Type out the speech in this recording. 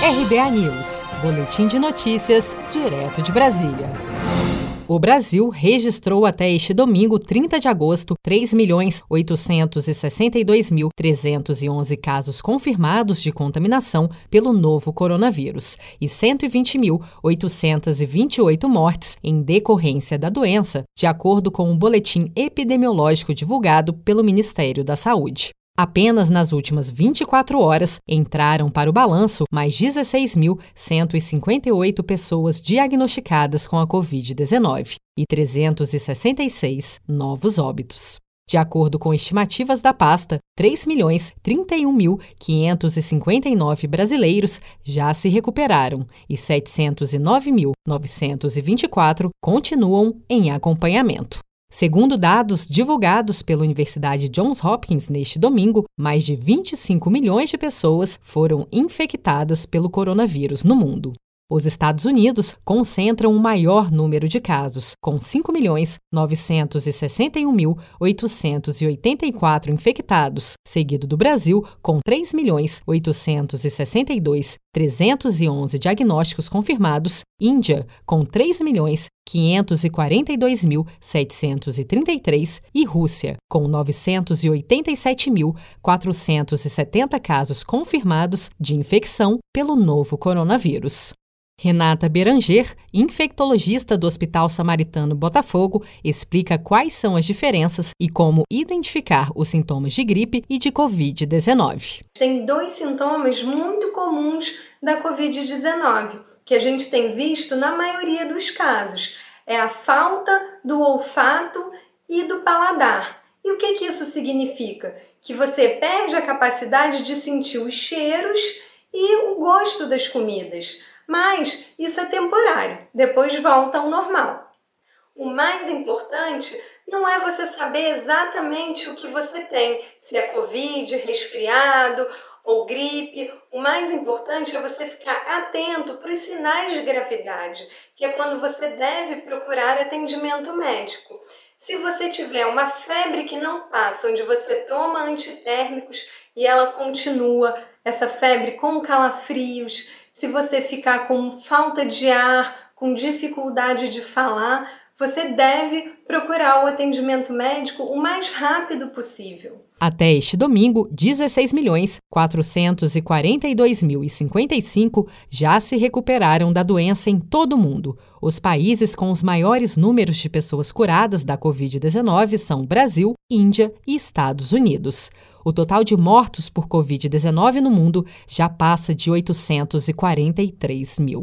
RBA News, Boletim de Notícias, direto de Brasília. O Brasil registrou até este domingo, 30 de agosto, 3.862.311 casos confirmados de contaminação pelo novo coronavírus e 120.828 mortes em decorrência da doença, de acordo com o um boletim epidemiológico divulgado pelo Ministério da Saúde. Apenas nas últimas 24 horas entraram para o balanço mais 16.158 pessoas diagnosticadas com a Covid-19 e 366 novos óbitos. De acordo com estimativas da pasta, 3.031.559 brasileiros já se recuperaram e 709.924 continuam em acompanhamento. Segundo dados divulgados pela Universidade Johns Hopkins neste domingo, mais de 25 milhões de pessoas foram infectadas pelo coronavírus no mundo. Os Estados Unidos concentram o maior número de casos, com 5.961.884 infectados, seguido do Brasil, com 3.862.311 diagnósticos confirmados, Índia, com 3.542.733 e Rússia, com 987.470 casos confirmados de infecção pelo novo coronavírus. Renata Beranger, infectologista do Hospital Samaritano Botafogo, explica quais são as diferenças e como identificar os sintomas de gripe e de Covid-19. Tem dois sintomas muito comuns da Covid-19 que a gente tem visto na maioria dos casos: é a falta do olfato e do paladar. E o que, que isso significa? Que você perde a capacidade de sentir os cheiros e o gosto das comidas mas isso é temporário, depois volta ao normal. O mais importante não é você saber exatamente o que você tem, se é Covid, resfriado ou gripe. O mais importante é você ficar atento para os sinais de gravidade, que é quando você deve procurar atendimento médico. Se você tiver uma febre que não passa, onde você toma antitérmicos e ela continua, essa febre com calafrios, se você ficar com falta de ar, com dificuldade de falar, você deve procurar o atendimento médico o mais rápido possível. Até este domingo, 16 milhões 442 mil 55 já se recuperaram da doença em todo o mundo. Os países com os maiores números de pessoas curadas da Covid-19 são Brasil, Índia e Estados Unidos. O total de mortos por Covid-19 no mundo já passa de 843 mil.